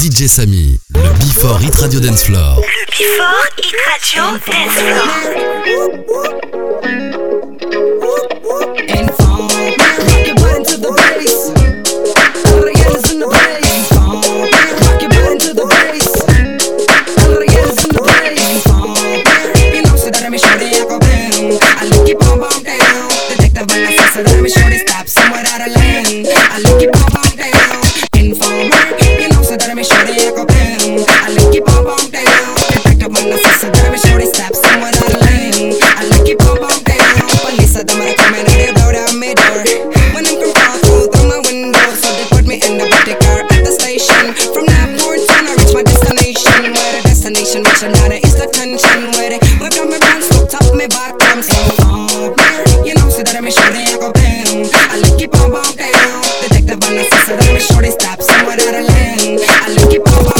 DJ Samy, le Before Hit Radio Dance Floor. Le Before Hit Radio Dance Floor. it, wanna fuss a diamond, shorty slap someone out of lane. I like it, bum bum down. Police are the mother coming out of blow. When I'm from far, through, my window, so they put me in the body car at the station. From that point on, I reach my destination. Where destination, which I'm is the tension. Where they whip down my pants, look top my bottom, so oh, you know, so that I go down. I like it, bum bum down. Detective on the sister, that I'm sure they out of lane. I like it, bum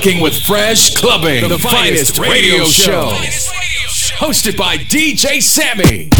rocking with Fresh Clubbing, the, the finest, finest radio show. Hosted by DJ Sammy.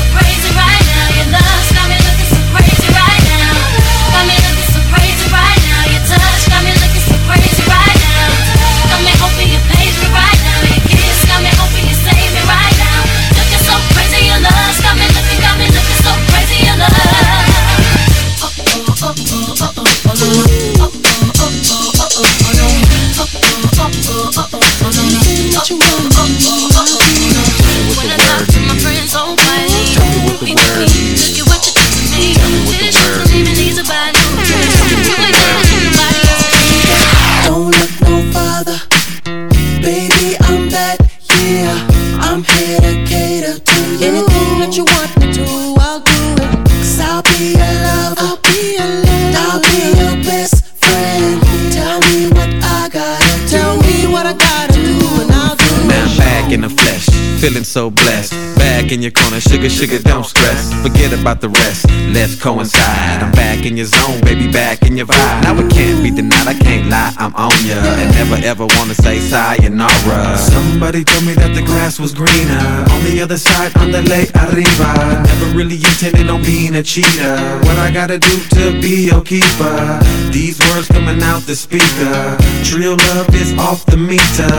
so blessed back in your corner, sugar, sugar, don't stress. Forget about the rest, let's coincide. I'm back in your zone, baby, back in your vibe. Now it can't be denied, I can't lie, I'm on ya. And never ever wanna say sayonara. Somebody told me that the grass was greener on the other side, on the lake arriba. Never really intended on being a cheater. What I gotta do to be your keeper? These words coming out the speaker. Trill love is off the meter.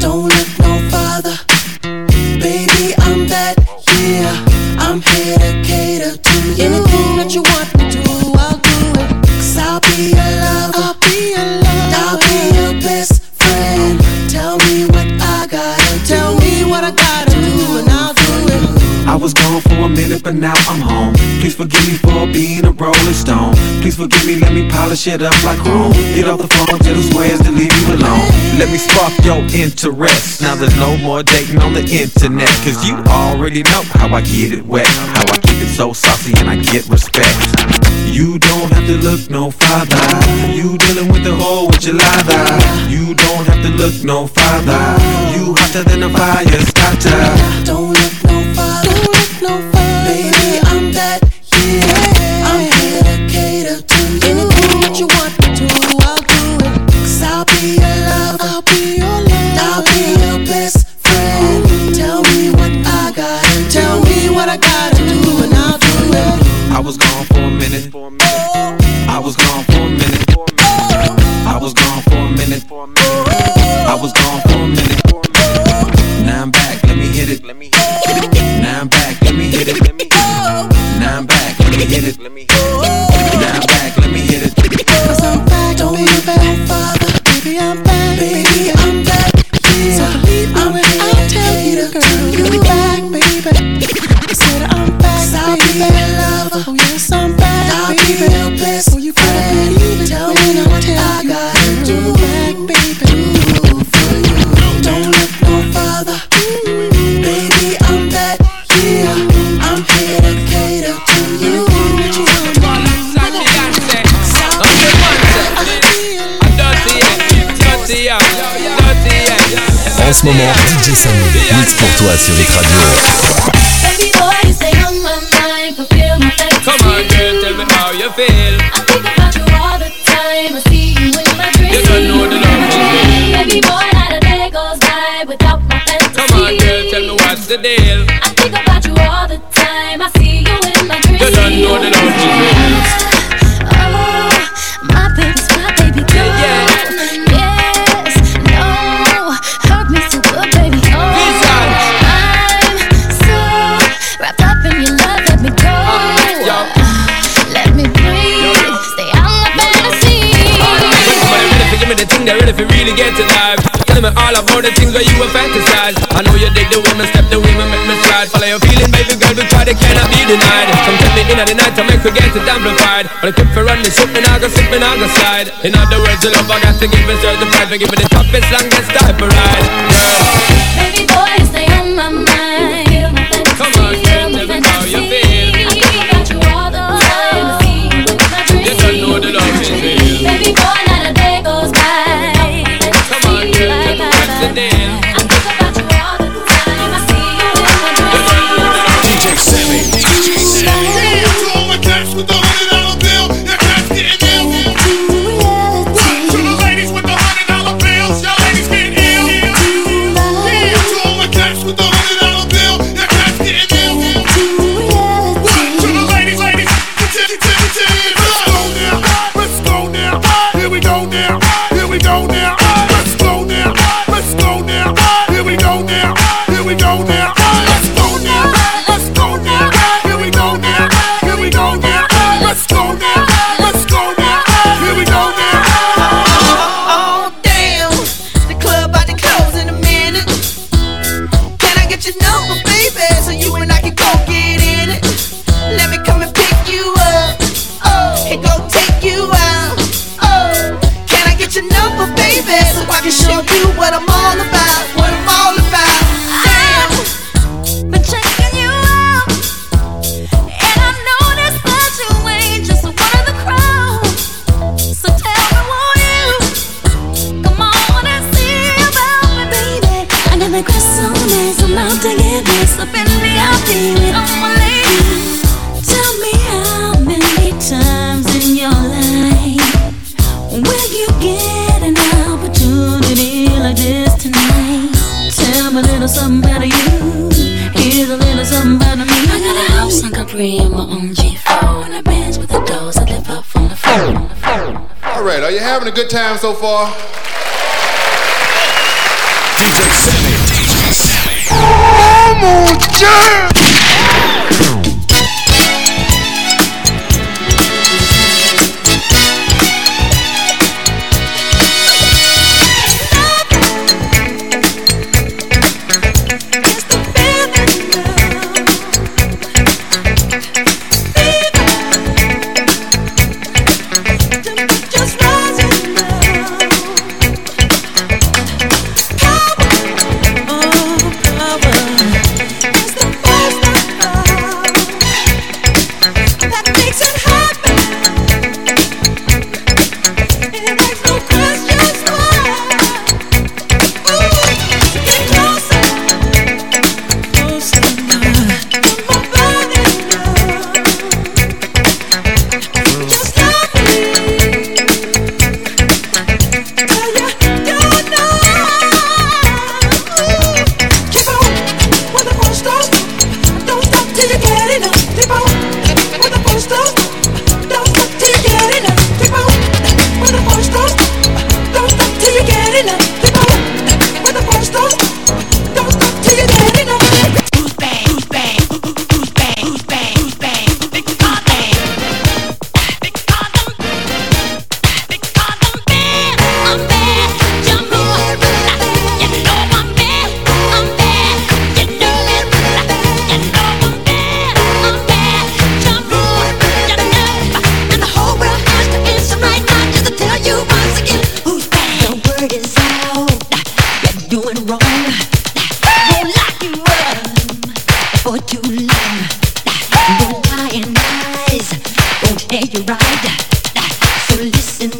Don't look yeah. I'm here to cater to you. Anything that you want me to, I'll do it. Cause I'll be your lover. I'll be your lover. I'll be your best friend. Tell me what I gotta Tell me what I gotta do, and I'll do it. I was gone for a minute, but now I'm home. Please forgive me for being a rolling stone. Please forgive me, let me polish it up like chrome. Get off the phone, tell the squares to leave you alone. Let me spark your interest. Now there's no more dating on the internet. Cause you already know how I get it wet. How I keep it so saucy and I get respect. You don't have to look no farther. You dealing with the whole with your lather. You don't have to look no farther. You hotter than a fire starter. Don't look no further. Don't look no further. Baby, I'll be your lover. Oh yes, I'm back, I'll baby. be your best oh, you gotta believe it tell when I tell I you, gotta do back, baby. Do for you. Don't look no further. Baby, I'm back. Yeah, I'm here to cater to you. En ce moment, DJ Samy mix pour toi sur Hit Radio. The deal. I think about you all the time. I see you in my dreams. You don't know the love is real. Oh, my baby's my baby girl. Yeah, Yes, no, hurt me so good, baby. Oh, Listen. I'm so wrapped up in your love. Let me go. yo. Let me breathe. Stay out my fantasy. Somebody ready to give me the thing, they ready for really get to life. Tell me all about the things where you were fantasize. I know you dig the women, step the women, make me slide. Follow your feeling, baby girl, we try, they cannot be denied. Come tell me in at the night to make we get it amplified. But I keep for run ship, and I go slip, and I go slide. In other words, the love I got to give it certified. For give it the toughest, longest type of ride. Girl, Baby boy, stay on my mind. Tell me how many times in your life will you get an opportunity like this tonight? Tell me a little something you. Here's a little something about me. I got a house on Capri and my own G4 and a Benz with the doors that lift up from the floor. All right, are you having a good time so far? DJ Sammy. DJ Sammy on, jam!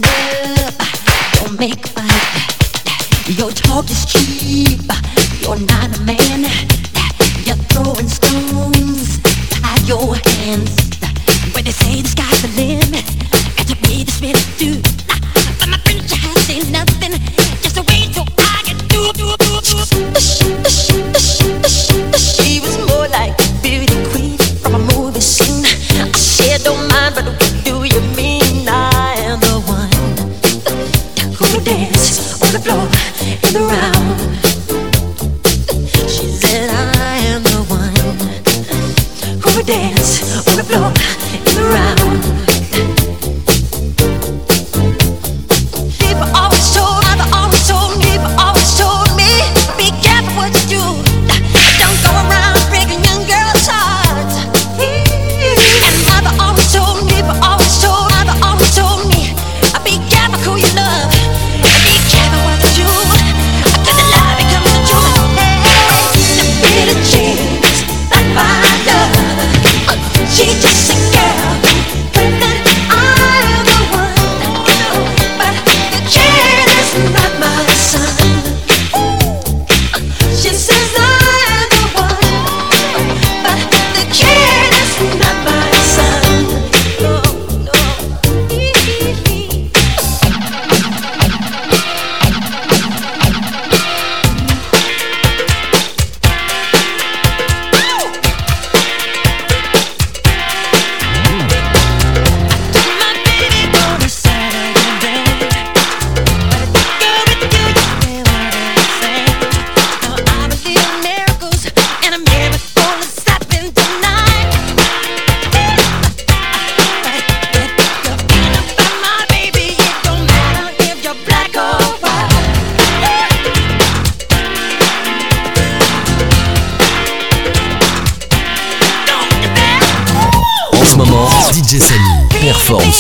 don't make. Your talk is cheap, you're not a man. You're throwing stones at your hands. When they say the sky's the limit, to be this minute do. But my friend, seen nothing. Just wait till I get through.